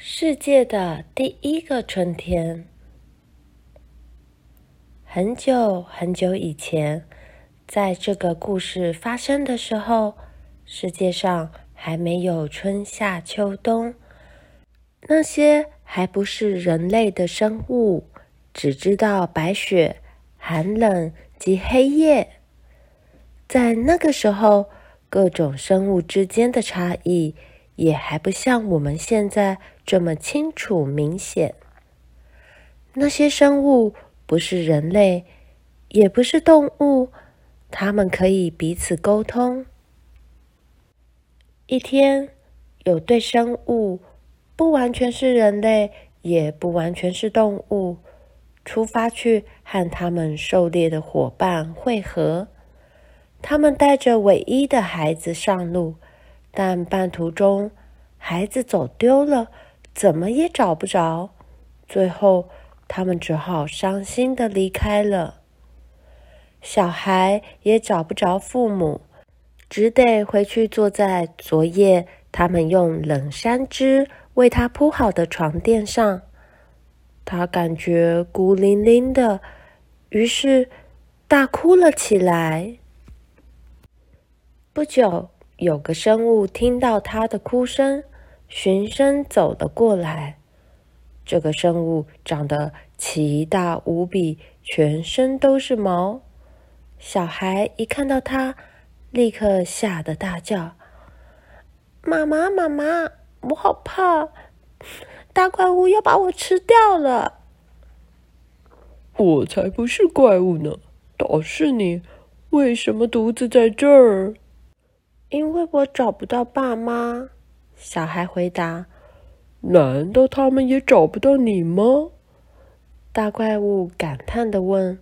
世界的第一个春天。很久很久以前，在这个故事发生的时候，世界上还没有春夏秋冬，那些还不是人类的生物，只知道白雪、寒冷及黑夜。在那个时候，各种生物之间的差异，也还不像我们现在这么清楚明显。那些生物不是人类，也不是动物，它们可以彼此沟通。一天，有对生物，不完全是人类，也不完全是动物，出发去和他们狩猎的伙伴会合。他们带着唯一的孩子上路。但半途中，孩子走丢了，怎么也找不着。最后，他们只好伤心地离开了。小孩也找不着父母，只得回去坐在昨夜他们用冷杉枝为他铺好的床垫上。他感觉孤零零的，于是大哭了起来。不久。有个生物听到他的哭声，循声走了过来。这个生物长得奇大无比，全身都是毛。小孩一看到他，立刻吓得大叫：“妈妈，妈妈，我好怕！大怪物要把我吃掉了！”“我才不是怪物呢，倒是你，为什么独自在这儿？”因为我找不到爸妈，小孩回答。难道他们也找不到你吗？大怪物感叹地问。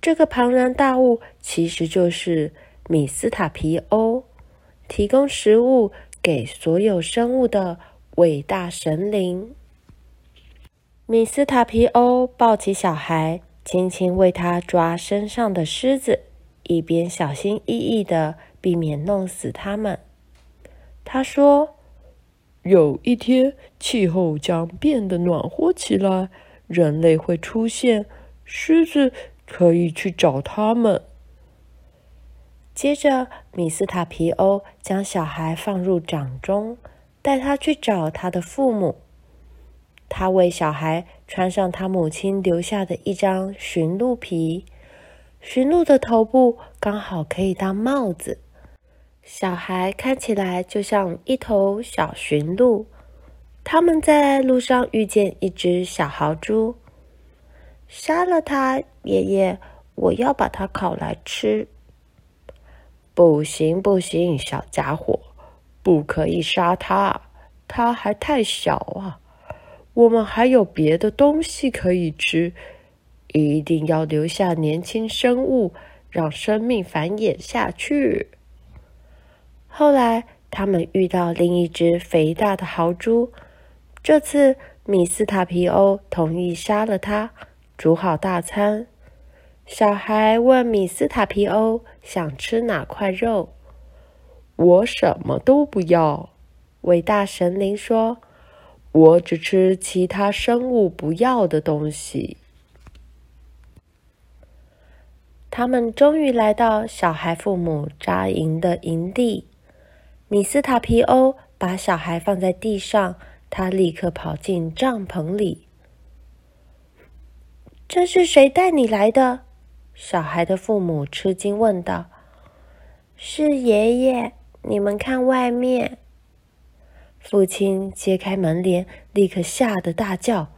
这个庞然大物其实就是米斯塔皮欧，提供食物给所有生物的伟大神灵。米斯塔皮欧抱起小孩，轻轻为他抓身上的虱子，一边小心翼翼地。避免弄死它们。他说：“有一天，气候将变得暖和起来，人类会出现，狮子可以去找他们。”接着，米斯塔皮欧将小孩放入掌中，带他去找他的父母。他为小孩穿上他母亲留下的一张驯鹿皮，驯鹿的头部刚好可以当帽子。小孩看起来就像一头小驯鹿。他们在路上遇见一只小豪猪，杀了它，爷爷，我要把它烤来吃。不行，不行，小家伙，不可以杀它，它还太小啊。我们还有别的东西可以吃，一定要留下年轻生物，让生命繁衍下去。后来，他们遇到另一只肥大的豪猪。这次，米斯塔皮欧同意杀了它，煮好大餐。小孩问米斯塔皮欧想吃哪块肉。我什么都不要，伟大神灵说：“我只吃其他生物不要的东西。”他们终于来到小孩父母扎营的营地。米斯塔皮欧把小孩放在地上，他立刻跑进帐篷里。“这是谁带你来的？”小孩的父母吃惊问道。“是爷爷，你们看外面。”父亲揭开门帘，立刻吓得大叫：“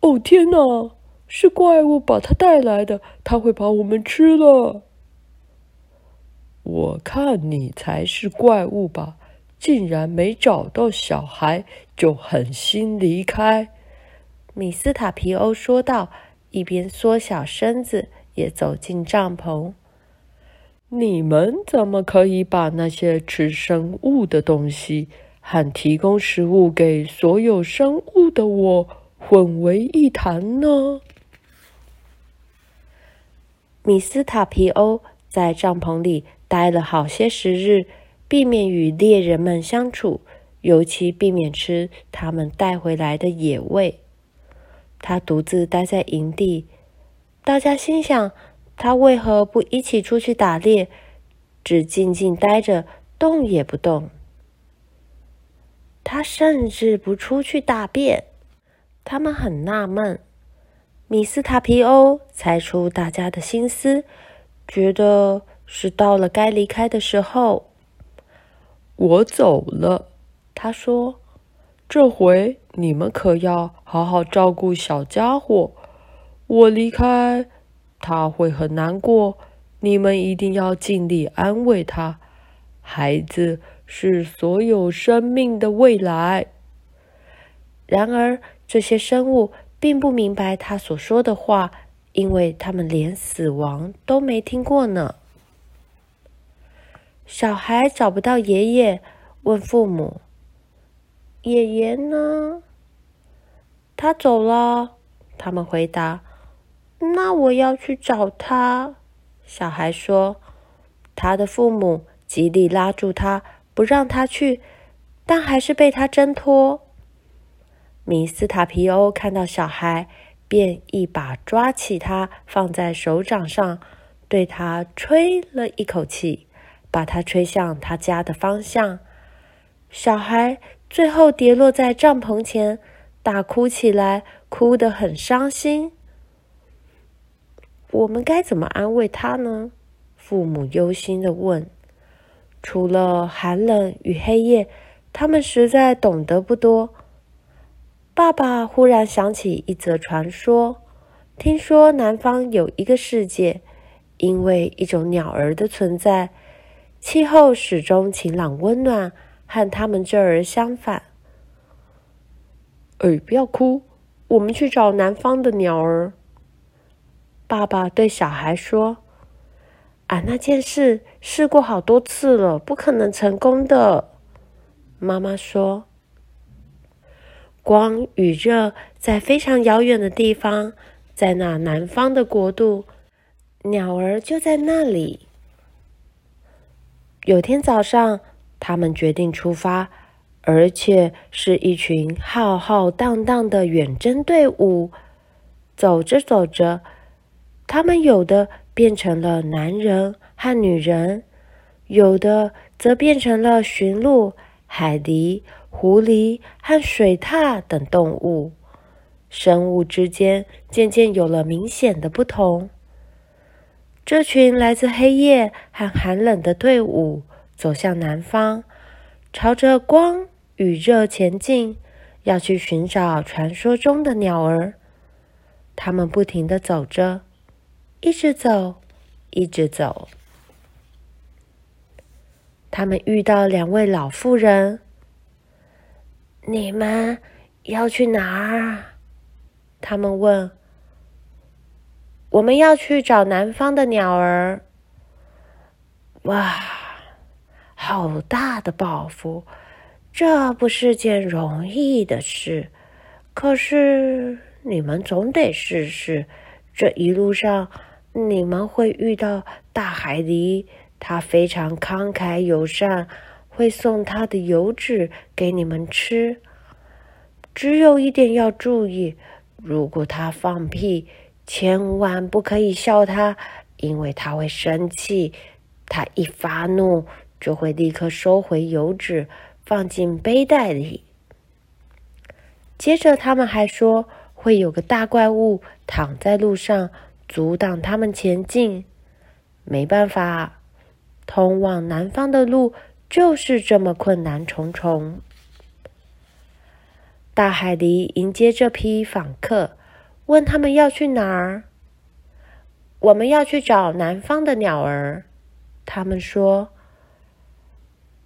哦，天哪！是怪物把他带来的，他会把我们吃了。”我看你才是怪物吧！竟然没找到小孩就狠心离开。”米斯塔皮欧说道，一边缩小身子，也走进帐篷。“你们怎么可以把那些吃生物的东西和提供食物给所有生物的我混为一谈呢？”米斯塔皮欧在帐篷里。待了好些时日，避免与猎人们相处，尤其避免吃他们带回来的野味。他独自待在营地，大家心想：他为何不一起出去打猎，只静静待着，动也不动？他甚至不出去大便。他们很纳闷。米斯塔皮欧猜出大家的心思，觉得是到了该离开的时候。我走了，他说：“这回你们可要好好照顾小家伙。我离开，他会很难过。你们一定要尽力安慰他。孩子是所有生命的未来。”然而，这些生物。并不明白他所说的话，因为他们连死亡都没听过呢。小孩找不到爷爷，问父母：“爷爷呢？”他走了。他们回答：“那我要去找他。”小孩说：“他的父母极力拉住他，不让他去，但还是被他挣脱。”米斯塔皮欧看到小孩，便一把抓起他，放在手掌上，对他吹了一口气，把他吹向他家的方向。小孩最后跌落在帐篷前，大哭起来，哭得很伤心。我们该怎么安慰他呢？父母忧心地问。除了寒冷与黑夜，他们实在懂得不多。爸爸忽然想起一则传说，听说南方有一个世界，因为一种鸟儿的存在，气候始终晴朗温暖，和他们这儿相反。哎，不要哭，我们去找南方的鸟儿。爸爸对小孩说：“啊，那件事试过好多次了，不可能成功的。”妈妈说。光与热在非常遥远的地方，在那南方的国度，鸟儿就在那里。有天早上，他们决定出发，而且是一群浩浩荡荡的远征队伍。走着走着，他们有的变成了男人和女人，有的则变成了驯鹿、海狸。狐狸和水獭等动物，生物之间渐渐有了明显的不同。这群来自黑夜和寒冷的队伍走向南方，朝着光与热前进，要去寻找传说中的鸟儿。他们不停地走着，一直走，一直走。他们遇到两位老妇人。你们要去哪儿？他们问。我们要去找南方的鸟儿。哇，好大的抱负！这不是件容易的事。可是你们总得试试。这一路上，你们会遇到大海狸，它非常慷慨友善。会送他的油脂给你们吃，只有一点要注意：如果他放屁，千万不可以笑他，因为他会生气。他一发怒，就会立刻收回油脂，放进背带里。接着，他们还说会有个大怪物躺在路上，阻挡他们前进。没办法，通往南方的路。就是这么困难重重。大海狸迎接这批访客，问他们要去哪儿。我们要去找南方的鸟儿。他们说：“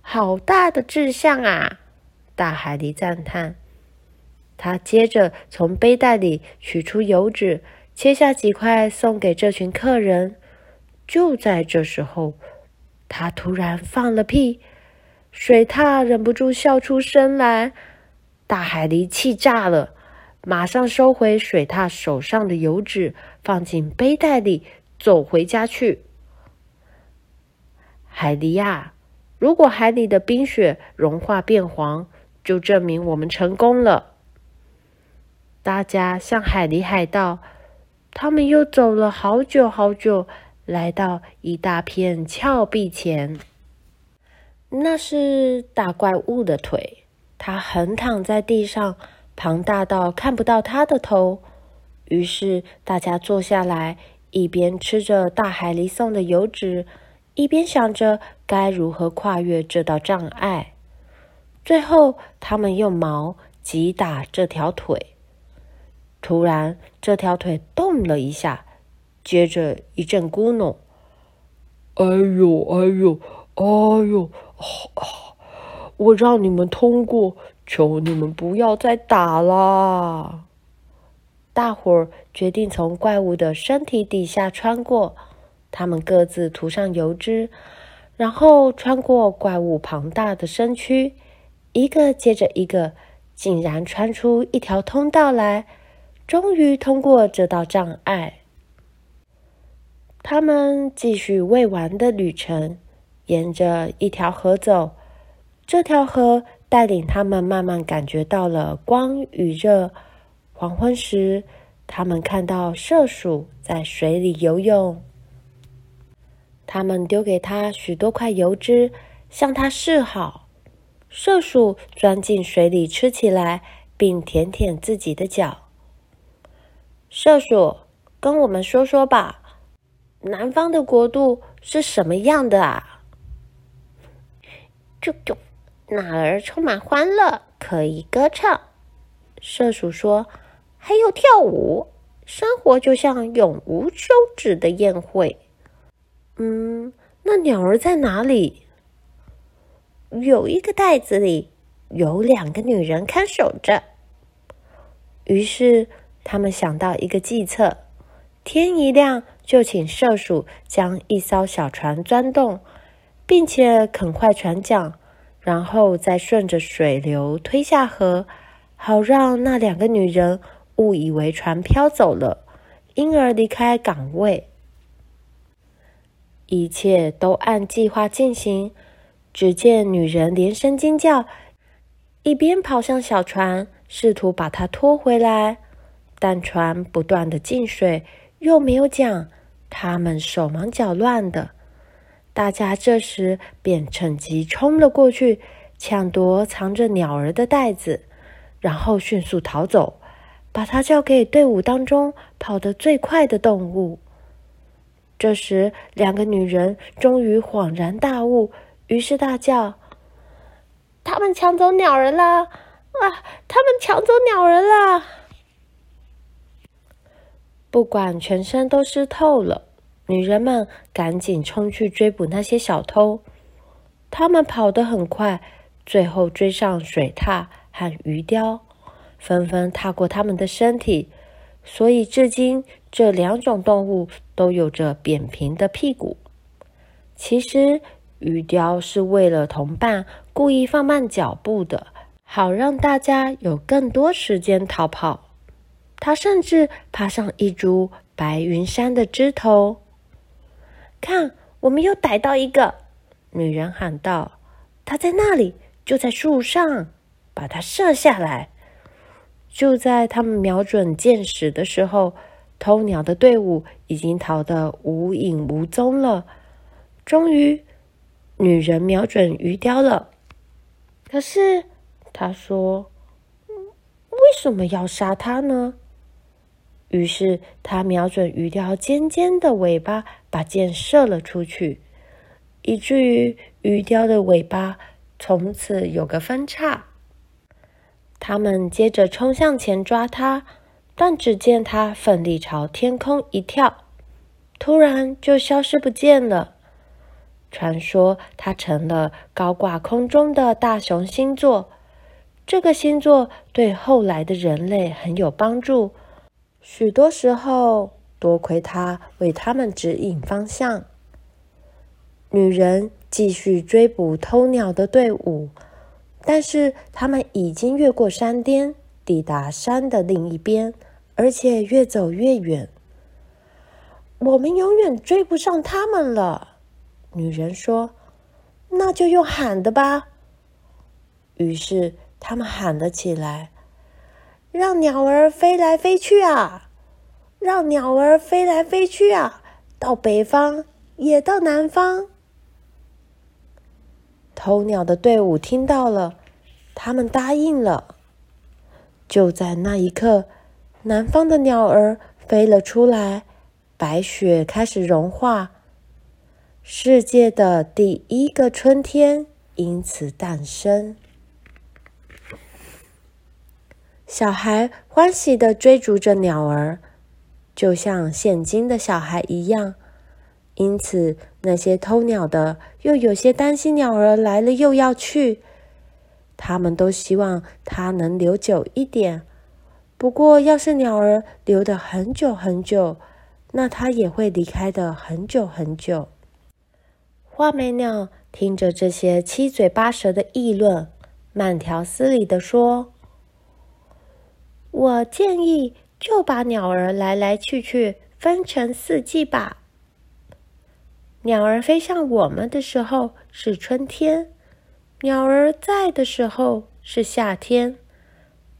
好大的志向啊！”大海狸赞叹。他接着从背带里取出油纸，切下几块送给这群客人。就在这时候，他突然放了屁。水獭忍不住笑出声来，大海狸气炸了，马上收回水獭手上的油脂，放进背带里，走回家去。海狸呀，如果海里的冰雪融化变黄，就证明我们成功了。大家向海狸海盗，他们又走了好久好久，来到一大片峭壁前。那是大怪物的腿，它横躺在地上，庞大到看不到它的头。于是大家坐下来，一边吃着大海里送的油脂，一边想着该如何跨越这道障碍。最后，他们用矛击打这条腿。突然，这条腿动了一下，接着一阵咕哝。哎呦，哎呦，哎呦！我让你们通过，求你们不要再打啦！大伙儿决定从怪物的身体底下穿过，他们各自涂上油脂，然后穿过怪物庞大的身躯，一个接着一个，竟然穿出一条通道来。终于通过这道障碍，他们继续未完的旅程，沿着一条河走。这条河带领他们慢慢感觉到了光与热。黄昏时，他们看到麝鼠在水里游泳。他们丢给他许多块油脂，向他示好。麝鼠钻进水里吃起来，并舔舔自己的脚。麝鼠，跟我们说说吧，南方的国度是什么样的啊？啾啾，那儿充满欢乐，可以歌唱。麝鼠说：“还有跳舞，生活就像永无休止的宴会。”嗯，那鸟儿在哪里？有一个袋子里，有两个女人看守着。于是。他们想到一个计策，天一亮就请麝鼠将一艘小船钻动，并且啃坏船桨，然后再顺着水流推下河，好让那两个女人误以为船飘走了，因而离开岗位。一切都按计划进行。只见女人连声惊叫，一边跑向小船，试图把它拖回来。但船不断的进水，又没有桨，他们手忙脚乱的。大家这时便趁机冲了过去，抢夺藏着鸟儿的袋子，然后迅速逃走，把它交给队伍当中跑得最快的动物。这时，两个女人终于恍然大悟，于是大叫：“他们抢走鸟人了！啊，他们抢走鸟人了！”不管全身都湿透了，女人们赶紧冲去追捕那些小偷。他们跑得很快，最后追上水獭和鱼雕，纷纷踏过他们的身体。所以至今，这两种动物都有着扁平的屁股。其实，鱼雕是为了同伴故意放慢脚步的，好让大家有更多时间逃跑。它甚至爬上一株白云杉的枝头，看，我们又逮到一个！女人喊道：“他在那里，就在树上，把它射下来。”就在他们瞄准箭矢的时候，偷鸟的队伍已经逃得无影无踪了。终于，女人瞄准鱼雕了。可是，她说：“为什么要杀它呢？”于是，他瞄准鱼雕尖尖的尾巴，把箭射了出去，以至于鱼雕的尾巴从此有个分叉。他们接着冲向前抓它，但只见它奋力朝天空一跳，突然就消失不见了。传说它成了高挂空中的大熊星座，这个星座对后来的人类很有帮助。许多时候，多亏他为他们指引方向。女人继续追捕偷鸟的队伍，但是他们已经越过山巅，抵达山的另一边，而且越走越远。我们永远追不上他们了，女人说：“那就用喊的吧。”于是他们喊了起来：“让鸟儿飞来飞去啊！让鸟儿飞来飞去啊！到北方，也到南方。”偷鸟的队伍听到了，他们答应了。就在那一刻，南方的鸟儿飞了出来，白雪开始融化，世界的第一个春天因此诞生。小孩欢喜的追逐着鸟儿，就像现今的小孩一样。因此，那些偷鸟的又有些担心鸟儿来了又要去，他们都希望它能留久一点。不过，要是鸟儿留得很久很久，那它也会离开的很久很久。画眉鸟听着这些七嘴八舌的议论，慢条斯理地说。我建议就把鸟儿来来去去分成四季吧。鸟儿飞向我们的时候是春天，鸟儿在的时候是夏天，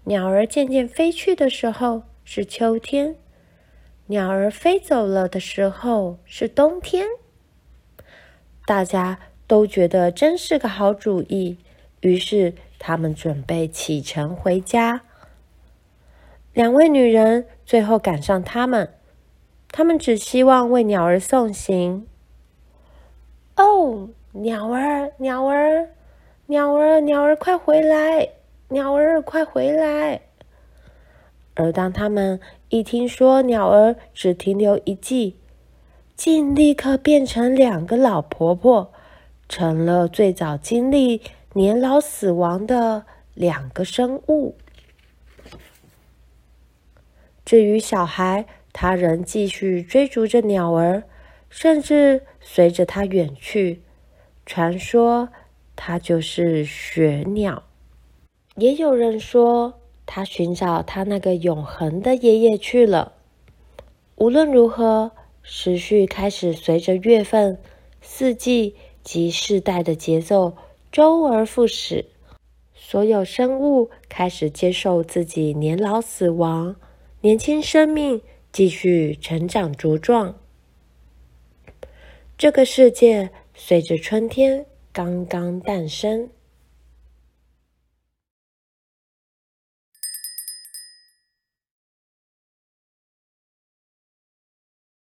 鸟儿渐渐飞去的时候是秋天，鸟儿飞走了的时候是冬天。大家都觉得真是个好主意，于是他们准备启程回家。两位女人最后赶上他们，他们只希望为鸟儿送行。哦，鸟儿，鸟儿，鸟儿，鸟儿，快回来！鸟儿，快回来！而当他们一听说鸟儿只停留一季，竟立刻变成两个老婆婆，成了最早经历年老死亡的两个生物。至于小孩，他仍继续追逐着鸟儿，甚至随着它远去。传说它就是雪鸟。也有人说，他寻找他那个永恒的爷爷去了。无论如何，时序开始随着月份、四季及世代的节奏周而复始。所有生物开始接受自己年老死亡。年轻生命继续成长茁壮，这个世界随着春天刚刚诞生。